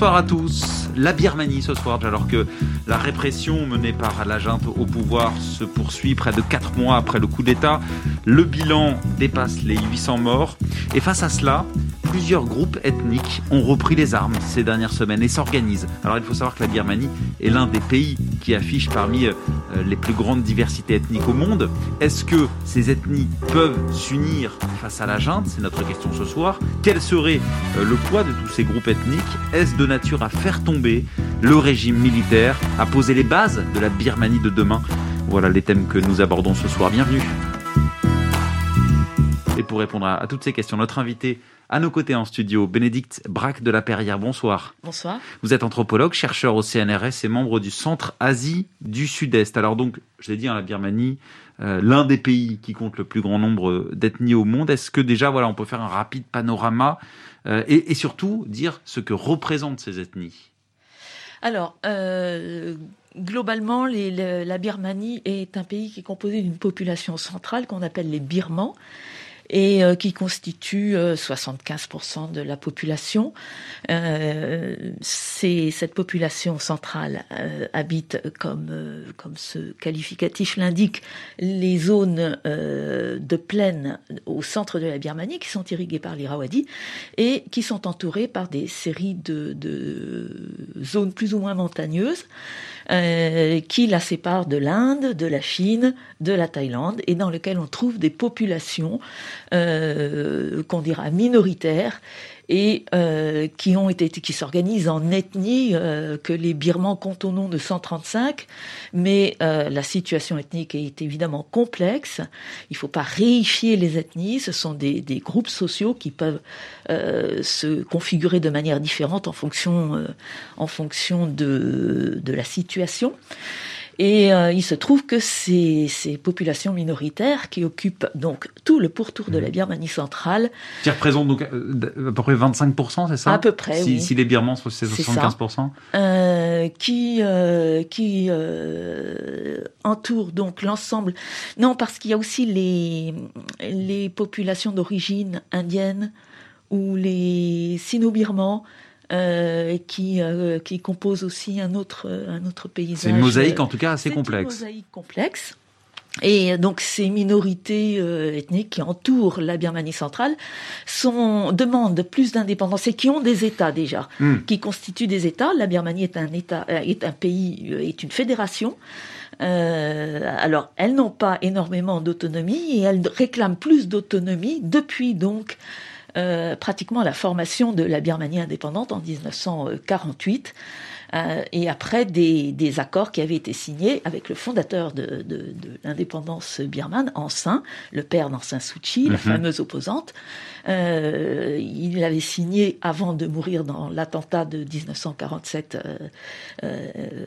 Bonsoir à tous. La Birmanie ce soir, alors que la répression menée par la junte au pouvoir se poursuit près de 4 mois après le coup d'État. Le bilan dépasse les 800 morts. Et face à cela, plusieurs groupes ethniques ont repris les armes ces dernières semaines et s'organisent. Alors il faut savoir que la Birmanie est l'un des pays qui affiche parmi euh, les plus grandes diversités ethniques au monde. Est-ce que ces ethnies peuvent s'unir face à la junte? C'est notre question ce soir. Quel serait euh, le poids de tous ces groupes ethniques? Est-ce de nature à faire tomber le régime militaire, à poser les bases de la Birmanie de demain? Voilà les thèmes que nous abordons ce soir. Bienvenue. Et pour répondre à, toutes ces questions, notre invité à nos côtés en studio, Bénédicte Braque de la Perrière. Bonsoir. Bonsoir. Vous êtes anthropologue, chercheur au CNRS et membre du Centre Asie du Sud-Est. Alors donc, je l'ai dit, hein, la Birmanie, euh, l'un des pays qui compte le plus grand nombre d'ethnies au monde. Est-ce que déjà, voilà, on peut faire un rapide panorama euh, et, surtout dire ce que représentent ces ethnies? Alors, euh, globalement, la Birmanie est un pays qui est composé d'une population centrale qu'on appelle les Birmans et euh, qui constitue 75% euh, de la population. Euh, cette population centrale habite, comme, comme ce qualificatif l'indique, les zones de plaine au centre de la Birmanie qui sont irriguées par l'Irrawaddy et qui sont entourées par des séries de, de zones plus ou moins montagneuses. Euh, qui la sépare de l'Inde, de la Chine, de la Thaïlande, et dans lequel on trouve des populations euh, qu'on dira minoritaires et euh, qui ont été qui s'organisent en ethnies euh, que les Birmans comptent au nom de 135 mais euh, la situation ethnique est évidemment complexe. Il ne faut pas réifier les ethnies. Ce sont des, des groupes sociaux qui peuvent se configurer de manière différente en fonction en fonction de, de la situation et euh, il se trouve que ces, ces, populations minoritaires qui occupent donc tout le pourtour de la mmh. Birmanie centrale. Qui représentent donc euh, à peu près 25%, c'est ça? À peu près, si, oui. Si les Birmans sont c'est 75% euh, Qui, euh, qui entourent donc l'ensemble. Non, parce qu'il y a aussi les, les populations d'origine indienne ou les sino-birmans euh, qui, euh, qui compose aussi un autre, un autre paysage. C'est une mosaïque en tout cas assez complexe. C'est une mosaïque complexe. Et donc ces minorités euh, ethniques qui entourent la Birmanie centrale sont, demandent plus d'indépendance et qui ont des États déjà, hmm. qui constituent des États. La Birmanie est un État, est un pays, est une fédération. Euh, alors, elles n'ont pas énormément d'autonomie et elles réclament plus d'autonomie depuis donc euh, pratiquement la formation de la Birmanie indépendante en 1948. Euh, et après des, des, accords qui avaient été signés avec le fondateur de, de, de l'indépendance birmane, Ansin, le père d'Ansin Suu Kyi, la mhm. fameuse opposante. Euh, il avait signé avant de mourir dans l'attentat de 1947 euh, euh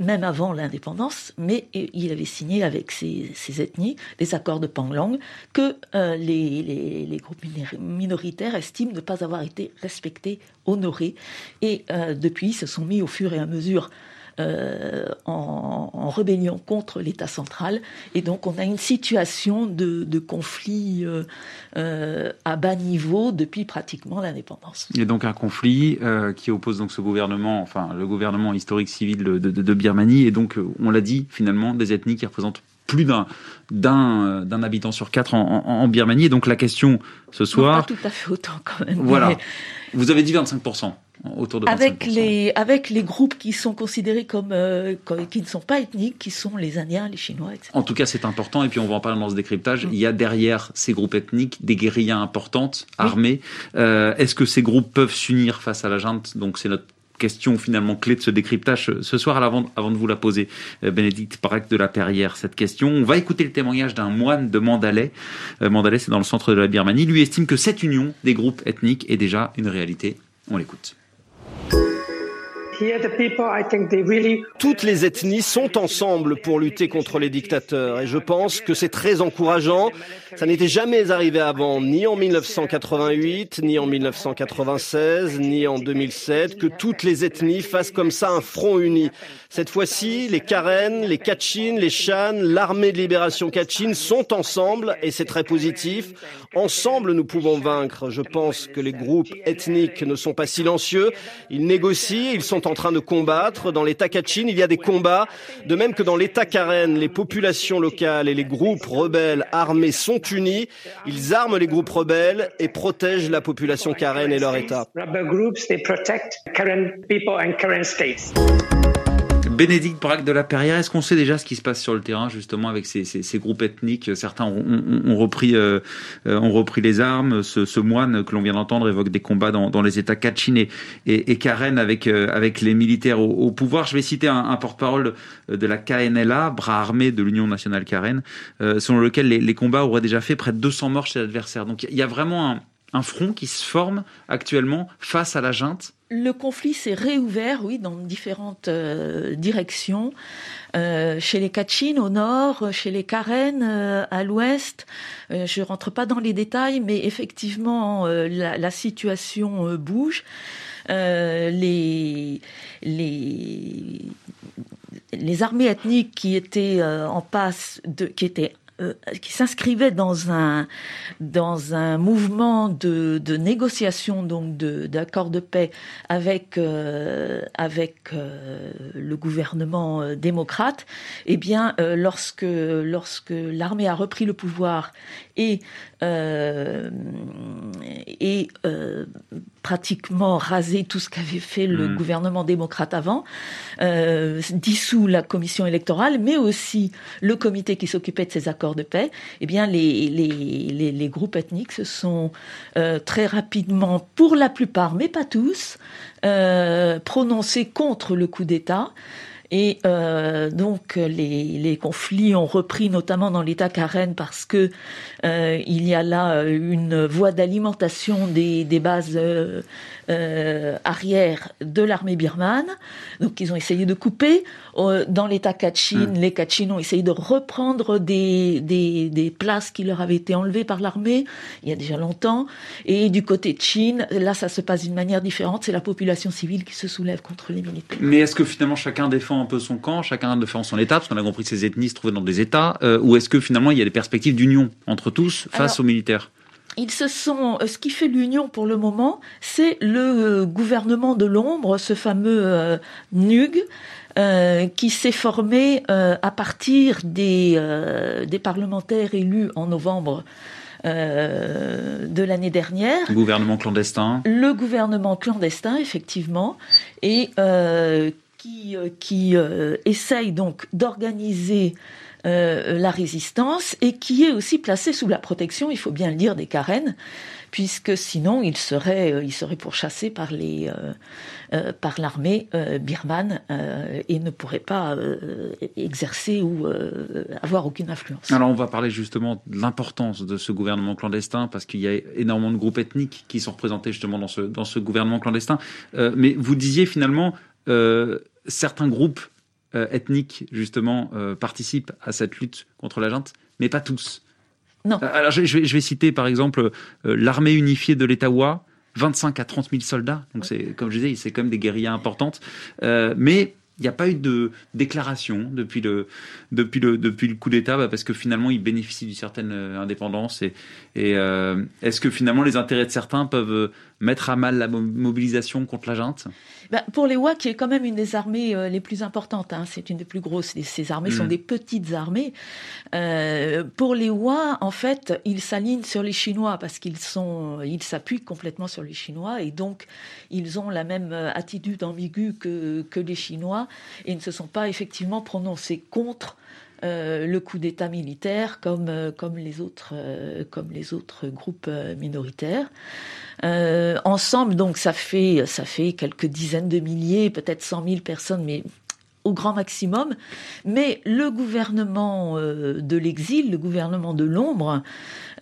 même avant l'indépendance, mais il avait signé avec ses, ethnies des accords de Panglang que euh, les, les, groupes minoritaires estiment ne pas avoir été respectés, honorés, et euh, depuis se sont mis au fur et à mesure euh, en, en, rébellion contre l'État central. Et donc on a une situation de, conflit euh, euh, à bas niveau depuis pratiquement l'indépendance. Il y a donc un conflit qui oppose donc ce gouvernement, enfin le gouvernement historique civil de, de Birmanie, et donc on l'a dit finalement des ethnies qui représentent plus d'un d'un d'un habitant sur quatre en, en, en, Birmanie. Et donc la question ce soir, pas tout à fait autant quand même. Voilà, vous avez dit 25 autour de avec les avec les groupes qui sont considérés comme, euh, qui ne sont pas ethniques, qui sont les Indiens, les Chinois, etc. En tout cas, c'est important et puis on va en parler dans ce décryptage. Mm. Il y a derrière ces groupes ethniques des guérillas importantes, armées. Euh, Est-ce que ces groupes peuvent s'unir face à la junte? Donc c'est notre question finalement clé de ce décryptage ce soir. Avant, avant de vous la poser, euh, Bénédicte Parac de la Perrière, cette question, on va écouter le témoignage d'un moine de Mandalay. Euh, Mandalay, c'est dans le centre de la Birmanie. Lui estime que cette union des groupes ethniques est déjà une réalité. On l'écoute. Toutes les ethnies sont ensemble pour lutter contre les dictateurs et je pense que c'est très encourageant. Ça n'était jamais arrivé avant, ni en 1988, ni en 1996, ni en 2007, que toutes les ethnies fassent comme ça un front uni. Cette fois-ci, les Karen, les Kachin, les Shan, l'armée de libération Kachin sont ensemble et c'est très positif. Ensemble, nous pouvons vaincre. Je pense que les groupes ethniques ne sont pas silencieux. Ils négocient, ils sont en train de combattre. Dans l'État Kachin, il y a des combats. De même que dans l'État Karen, les populations locales et les groupes rebelles armés sont unis. Ils arment les groupes rebelles et protègent la population Karen et leur État. Bénédicte Braque de la Perrière, est-ce qu'on sait déjà ce qui se passe sur le terrain justement avec ces, groupes ethniques? Certains ont, repris, euh, euh, ont repris les armes. Ce, moine que l'on vient d'entendre évoque des combats dans, les États Kachin et, et, Karen avec, euh, avec les militaires au, pouvoir. Je vais citer un, porte-parole de la KNLA, bras armé de l'Union nationale Karen, selon lequel les, les, combats auraient déjà fait près de 200 morts chez l'adversaire. Donc il y a vraiment un, un front qui se forme actuellement face à la junte le conflit s'est réouvert, oui, dans différentes euh, directions. Euh, chez les Kachin au nord, chez les Karen euh, à l'ouest. je rentre pas dans les détails, mais effectivement, la, situation bouge. les, les, les armées ethniques qui étaient en passe de, qui étaient euh, qui s'inscrivait dans un dans un mouvement de, de négociation donc d'accord de, paix avec euh, avec euh, le gouvernement démocrate eh bien lorsque lorsque l'armée a repris le pouvoir et et pratiquement rasé tout ce qu'avait fait le mmh. gouvernement démocrate avant, dissous la commission électorale, mais aussi le comité qui s'occupait de ces accords de paix, eh bien les, les, les, groupes ethniques se sont euh, très rapidement, pour la plupart, mais pas tous, euh, prononcés contre le coup d'État. Et euh, donc les, les, conflits ont repris notamment dans l'État Karen parce que euh, il y a là une voie d'alimentation des, des bases euh, arrière de l'armée birmane. Donc ils ont essayé de couper. Euh, dans l'État Kachin, hmm. les Kachin ont essayé de reprendre des, des, des, places qui leur avaient été enlevées par l'armée il y a déjà longtemps. Et du côté de Chine, là ça se passe d'une manière différente. C'est la population civile qui se soulève contre les militaires. Mais est-ce que finalement chacun défend un peu son camp, chacun défend son État, parce qu'on a compris que ces ethnies se trouvaient dans des États, euh, ou est-ce que finalement il y a des perspectives d'union entre tous face aux militaires? Ils se sont, euh, ce qui fait l'union pour le moment, c'est le euh, gouvernement de l'ombre, ce fameux NUG, qui s'est formé à partir des, des parlementaires élus en novembre de l'année dernière. Le gouvernement clandestin. Le gouvernement clandestin, effectivement, et qui, euh, qui euh, essaye donc d'organiser euh, la résistance et qui est aussi placé sous la protection, il faut bien le dire, des Karen, puisque sinon il serait, il serait pourchassé par les, par l'armée birmane et ne pourrait pas exercer ou avoir aucune influence. Alors on va parler justement de l'importance de ce gouvernement clandestin parce qu'il y a énormément de groupes ethniques qui sont représentés justement dans ce dans ce gouvernement clandestin. mais vous disiez finalement euh, certains groupes euh, ethniques, justement, euh, participent à cette lutte contre la junte, mais pas tous. Non. Alors, je, vais, citer, par exemple, l'armée unifiée de l'État 25 à 30 000 soldats. Donc, c'est, comme je disais, c'est quand même des guérillas importantes. mais il n'y a pas eu de déclaration depuis le, depuis le, depuis le coup d'État bah, parce que finalement ils bénéficient d'une certaine indépendance et, et est-ce que finalement les intérêts de certains peuvent mettre à mal la mobilisation contre la junte? Ben, Pour les Wa, qui est quand même une des armées euh, les plus importantes, hein, c'est une des plus grosses, ces armées sont mm. des petites armées. Euh, pour les Wa, en fait, ils s'alignent sur les Chinois parce qu'ils sont, ils s'appuient complètement sur les Chinois et donc ils ont la même euh, attitude ambiguë que, que les Chinois et ne se sont pas effectivement prononcés contre euh, le coup d'État militaire comme, euh, comme, les autres, euh, les autres groupes minoritaires. ensemble, donc, ça fait, quelques dizaines de milliers, peut-être cent mille personnes, mais au grand maximum. Mais le gouvernement de l'exil, le gouvernement de l'ombre,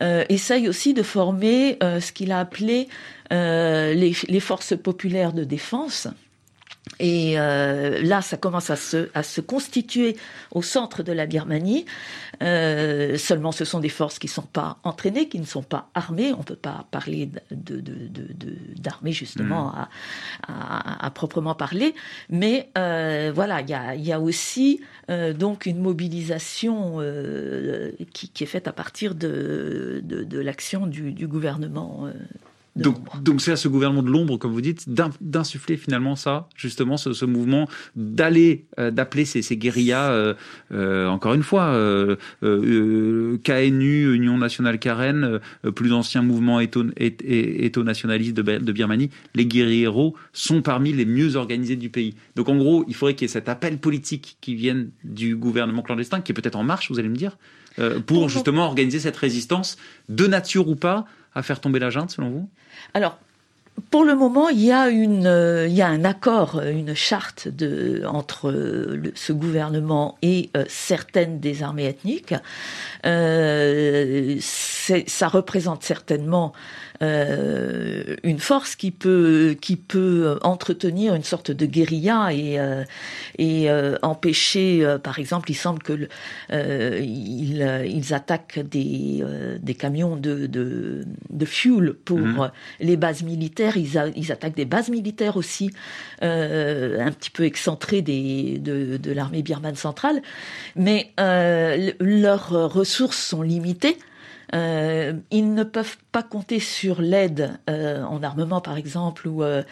essaye aussi de former ce qu'il a appelé les, forces populaires de défense Et euh, là, ça commence à se, à se constituer au centre de la Birmanie. Euh, seulement, ce sont des forces qui ne sont pas entraînées, qui ne sont pas armées. On ne peut pas parler de, d'armée, justement, mm. à, à, proprement parler. Mais euh, voilà, il y a, y a, aussi donc une mobilisation qui, qui, est faite à partir de, de, l'action du, du, gouvernement donc, c'est à ce gouvernement de l'ombre, comme vous dites, d'insuffler finalement ça, justement, ce, mouvement, d'aller, euh, d'appeler ces, ces guérillas, euh, euh, encore une fois, KNU, Union nationale Karen, plus ancien mouvement éto-nationaliste de, de, Birmanie, les guerrieros sont parmi les mieux organisés du pays. Donc en gros, il faudrait qu'il y ait cet appel politique qui vienne du gouvernement clandestin, qui est peut-être en marche, vous allez me dire, pour justement organiser cette résistance, de nature ou pas, à faire tomber la junte, selon vous? Pour le moment, il y a une, euh, il y a un accord, une charte de, entre ce gouvernement et euh, certaines des armées ethniques. Euh, ça représente certainement euh, une force qui peut qui peut entretenir une sorte de guérilla et euh, et euh, empêcher par exemple il semble que ils, ils attaquent des des camions de de, de fuel pour mhm. les bases militaires ils, attaquent des bases militaires aussi un petit peu excentrées de, l'armée birmane centrale mais leurs ressources sont limitées euh, ils ne peuvent pas compter sur l'aide euh, en armement, par exemple, ou euh,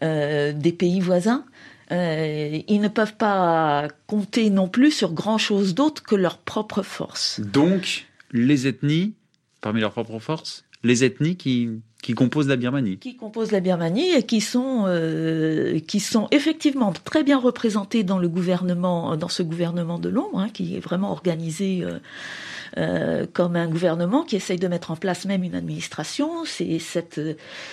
des pays voisins. ils ne peuvent pas compter non plus sur grand-chose d'autre que leurs propres forces. Donc, les ethnies, parmi leurs propres forces, les ethnies qui, qui composent la Birmanie. Qui composent la Birmanie et qui sont, qui sont effectivement très bien représentées dans le gouvernement, dans ce gouvernement de l'ombre, hein, qui est vraiment organisé euh, comme un gouvernement qui essaye de mettre en place même une administration. C'est cette,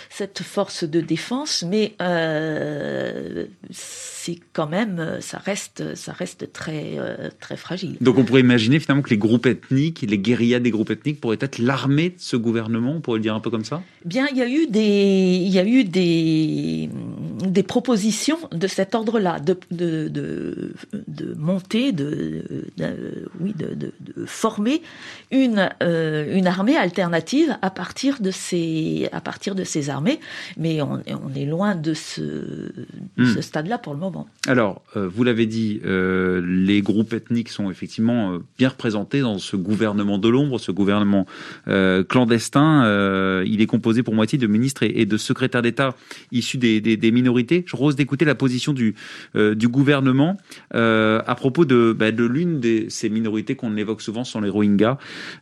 cette force de défense, mais euh, c'est quand même, ça reste, ça reste très, euh, très fragile. Donc on pourrait imaginer finalement que les groupes ethniques, les guérillas des groupes ethniques pourraient être l'armée de ce gouvernement, on pourrait le dire un peu comme ça? Bien, il y a eu des, il y a eu des, des propositions de cet ordre-là, de, de, de, de monter, de, oui, de former une, euh, une armée alternative à partir de ces, à partir de ces armées. Mais on, on est loin de ce, hmm. ce stade-là pour le moment. Alors, euh, vous l'avez dit, euh, les groupes ethniques sont effectivement bien représentés dans ce gouvernement de l'ombre, ce gouvernement clandestin. il est composé pour moitié de ministres et, de secrétaires d'État issus des, des, des, minorités. Je rose d'écouter la position du, du gouvernement à propos de, bah, de l'une de ces minorités qu'on évoque souvent, sont les Rohingyas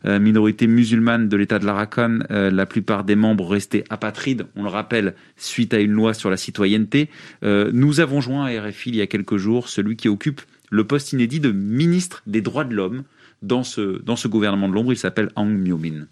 euh, minorité musulmane de l'État de l'Arakan, euh, la plupart des membres restés apatrides, on le rappelle, suite à une loi sur la citoyenneté. Euh, nous avons joint à RFI il y a quelques jours celui qui occupe le poste inédit de ministre des droits de l'homme dans ce, gouvernement de l'ombre. Il s'appelle Aung Myo Min.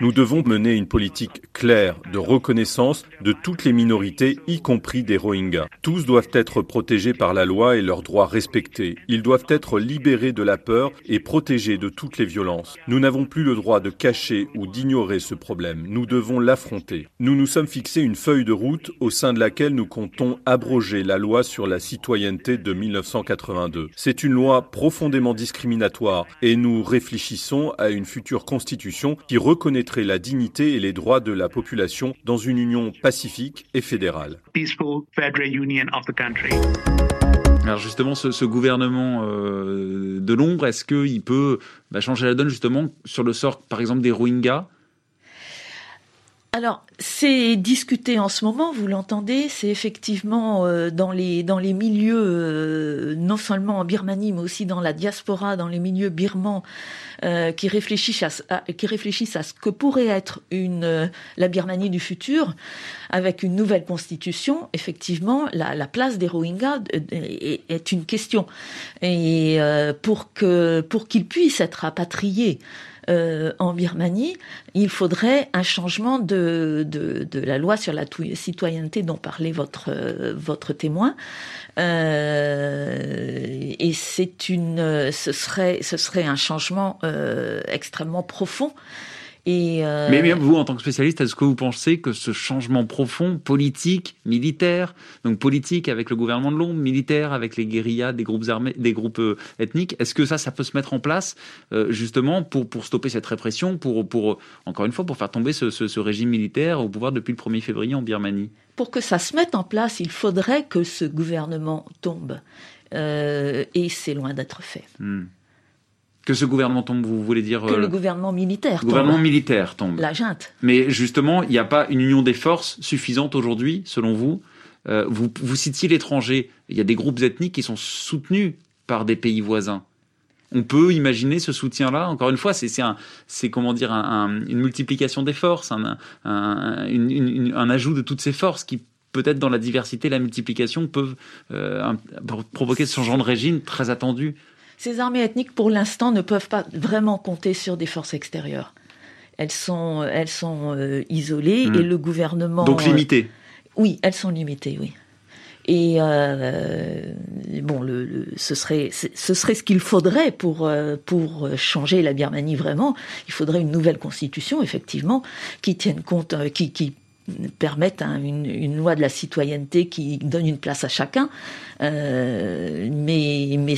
Nous devons mener une politique claire de reconnaissance de toutes les minorités, y compris des Rohingyas. Tous doivent être protégés par la loi et leurs droits respectés. Ils doivent être libérés de la peur et protégés de toutes les violences. Nous n'avons plus le droit de cacher ou d'ignorer ce problème. Nous devons l'affronter. Nous nous sommes fixés une feuille de route au sein de laquelle nous comptons abroger la loi sur la citoyenneté de 1982. C'est une loi profondément discriminatoire et nous réfléchissons à une future constitution qui reconnaîtrait la dignité et les droits de la population dans une union pacifique et fédérale. Alors justement, ce, gouvernement euh, de l'ombre, est-ce qu'il peut bah, changer la donne justement sur le sort, par exemple, des Rohingyas? Alors, c'est discuté en ce moment, vous l'entendez, c'est effectivement euh, dans les dans les milieux euh, non seulement en Birmanie mais aussi dans la diaspora, dans les milieux birmans euh, qui réfléchissent à, qui réfléchissent à ce que pourrait être une la Birmanie du futur avec une nouvelle constitution. Effectivement, la, la place des Rohingyas est, une question et pour que pour qu'ils puissent être rapatriés euh, en Birmanie, il faudrait un changement de, de, de, la loi sur la citoyenneté dont parlait votre, euh, votre témoin. Euh, et c'est une, ce serait, ce serait un changement euh, extrêmement profond Et euh... mais, vous, en tant que spécialiste, est-ce que vous pensez que ce changement profond, politique, militaire, donc politique avec le gouvernement de l'ombre, militaire avec les guérillas, des groupes armés, des groupes euh, ethniques, est-ce que ça, ça peut se mettre en place euh, justement pour pour stopper cette répression, pour pour encore une fois pour faire tomber ce, ce, ce régime militaire au pouvoir depuis le 1er février en Birmanie? Pour que ça se mette en place, il faudrait que ce gouvernement tombe, euh, et c'est loin d'être fait. Hmm. Que ce gouvernement tombe, vous voulez dire Que le euh, gouvernement militaire tombe. gouvernement militaire tombe. La junte. Mais justement, il n'y a pas une union des forces suffisante aujourd'hui, selon vous? Euh, Vous, vous citiez l'étranger. Il y a des groupes ethniques qui sont soutenus par des pays voisins. On peut imaginer ce soutien-là? Encore une fois, c'est un, c'est comment dire, un, une multiplication des forces, un, un, ajout de toutes ces forces qui peut-être dans la diversité, la multiplication peuvent euh, provoquer ce changement de régime très attendu ces armées ethniques, pour l'instant, ne peuvent pas vraiment compter sur des forces extérieures. Elles sont, elles sont euh, isolées hmm. et le gouvernement. Donc limitées. Euh, oui, elles sont limitées, oui. Et euh, bon, le, ce serait ce serait ce qu'il faudrait pour pour changer la Birmanie vraiment. Il faudrait une nouvelle constitution, effectivement, qui tienne compte, qui, qui permette une, une, loi de la citoyenneté qui donne une place à chacun. mais mais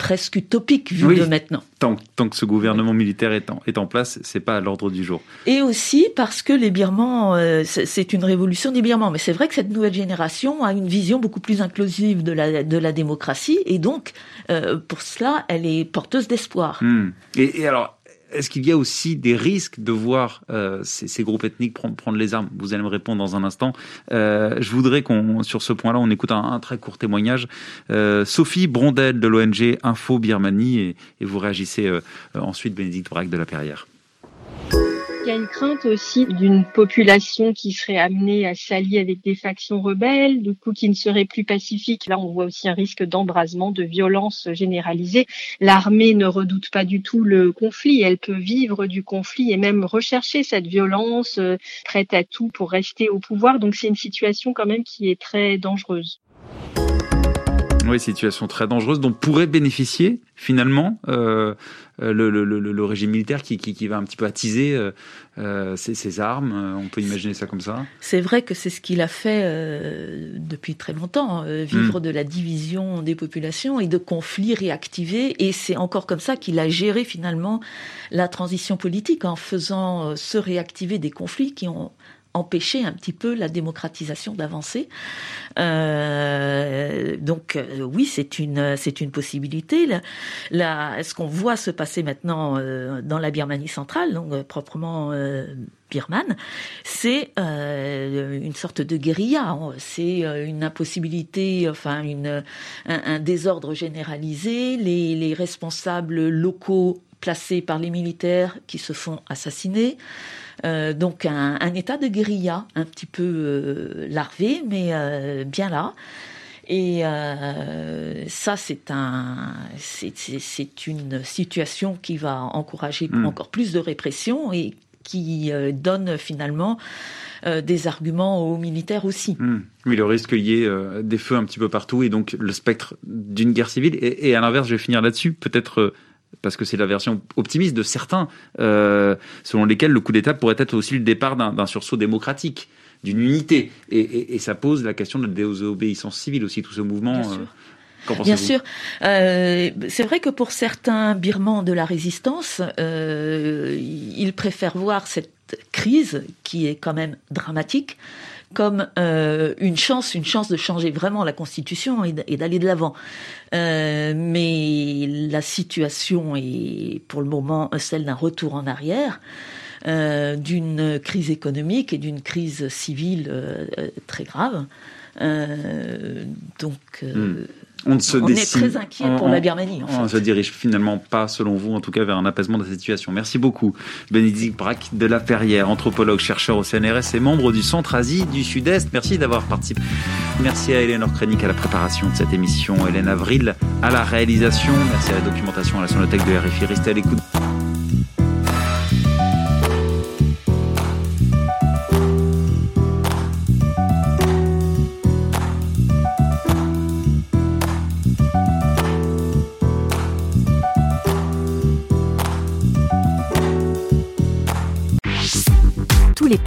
presque utopique vu de maintenant. Tant, tant, que ce gouvernement militaire est en, est en place, c'est pas à l'ordre du jour. Et aussi parce que les Birmans, euh, c'est une révolution des Birmans. Mais c'est vrai que cette nouvelle génération a une vision beaucoup plus inclusive de la, de la démocratie et donc euh, pour cela, elle est porteuse d'espoir. Hmm. Et, et alors, est-ce qu'il y a aussi des risques de voir euh, ces, ces, groupes ethniques prendre, prendre, les armes? Vous allez me répondre dans un instant. Euh, je voudrais qu'on, sur ce point-là, on écoute un, un très court témoignage. Euh, Sophie Brondel de l'ONG Info Birmanie et, et vous réagissez euh, ensuite Bénédicte Braque de la Perrière. Il y a une crainte aussi d'une population qui serait amenée à s'allier avec des factions rebelles, du coup qui ne serait plus pacifique. Là, on voit aussi un risque d'embrasement, de violence généralisée. L'armée ne redoute pas du tout le conflit. Elle peut vivre du conflit et même rechercher cette violence, euh, prête à tout pour rester au pouvoir. Donc c'est une situation quand même qui est très dangereuse. Oui, situation très dangereuse dont pourrait bénéficier finalement euh, euh, le, le, le, régime militaire qui, qui, qui, va un petit peu attiser euh, euh ses, ses, armes. On peut imaginer ça comme ça. C'est vrai que c'est ce qu'il a fait euh, depuis très longtemps, euh, vivre mm. de la division des populations et de conflits réactivés. Et c'est encore comme ça qu'il a géré finalement la transition politique en faisant se réactiver des conflits qui ont empêcher un petit peu la démocratisation d'avancer. Euh, donc euh, oui, c'est une c'est une possibilité. Là, ce qu'on voit se passer maintenant euh, dans la Birmanie centrale, donc proprement birmane, c'est une sorte de guérilla. C'est une impossibilité, enfin une un, désordre généralisé. Les responsables locaux placés par les militaires qui se font assassiner. Euh, donc un, un, état de guérilla un petit peu euh, larvé, mais euh, bien là. Et ça, c'est un, c'est une situation qui va encourager mm. encore plus de répression et qui donne finalement des arguments aux militaires aussi. Mm. Oui, le risque qu'il y ait des feux un petit peu partout et donc le spectre d'une guerre civile. Et, et à l'inverse, je vais finir là-dessus, peut-être parce que c'est la version optimiste de certains, euh, selon lesquels le coup d'État pourrait être aussi le départ d'un sursaut démocratique, d'une unité. Et, et, et, ça pose la question de la désobéissance civile aussi, tout ce mouvement. Bien sûr. Euh, Bien sûr. Euh, c'est vrai que pour certains Birmans de la résistance, euh, ils préfèrent voir cette crise qui est quand même dramatique comme euh, une chance, une chance de changer vraiment la Constitution et d'aller de l'avant. Euh, mais la situation est pour le moment celle d'un retour en arrière. Euh, d'une crise économique et d'une crise civile très grave. Donc, hmm on, se on est très inquiet pour la Birmanie. on ne se dirige finalement pas, selon vous, en tout cas, vers un apaisement de la situation. Merci beaucoup, Bénédicte Braque de la Perrière, anthropologue, chercheur au CNRS et membre du Centre Asie du Sud-Est. Merci d'avoir participé. Merci à Hélène Orkrenik à la préparation de cette émission, Hélène Avril à la réalisation. Merci à la documentation, à la sonothèque de RFI. Restez à l'écoute.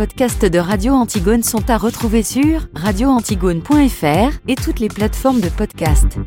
Podcasts de Radio Antigone sont à retrouver sur radioantigone.fr et toutes les plateformes de podcast.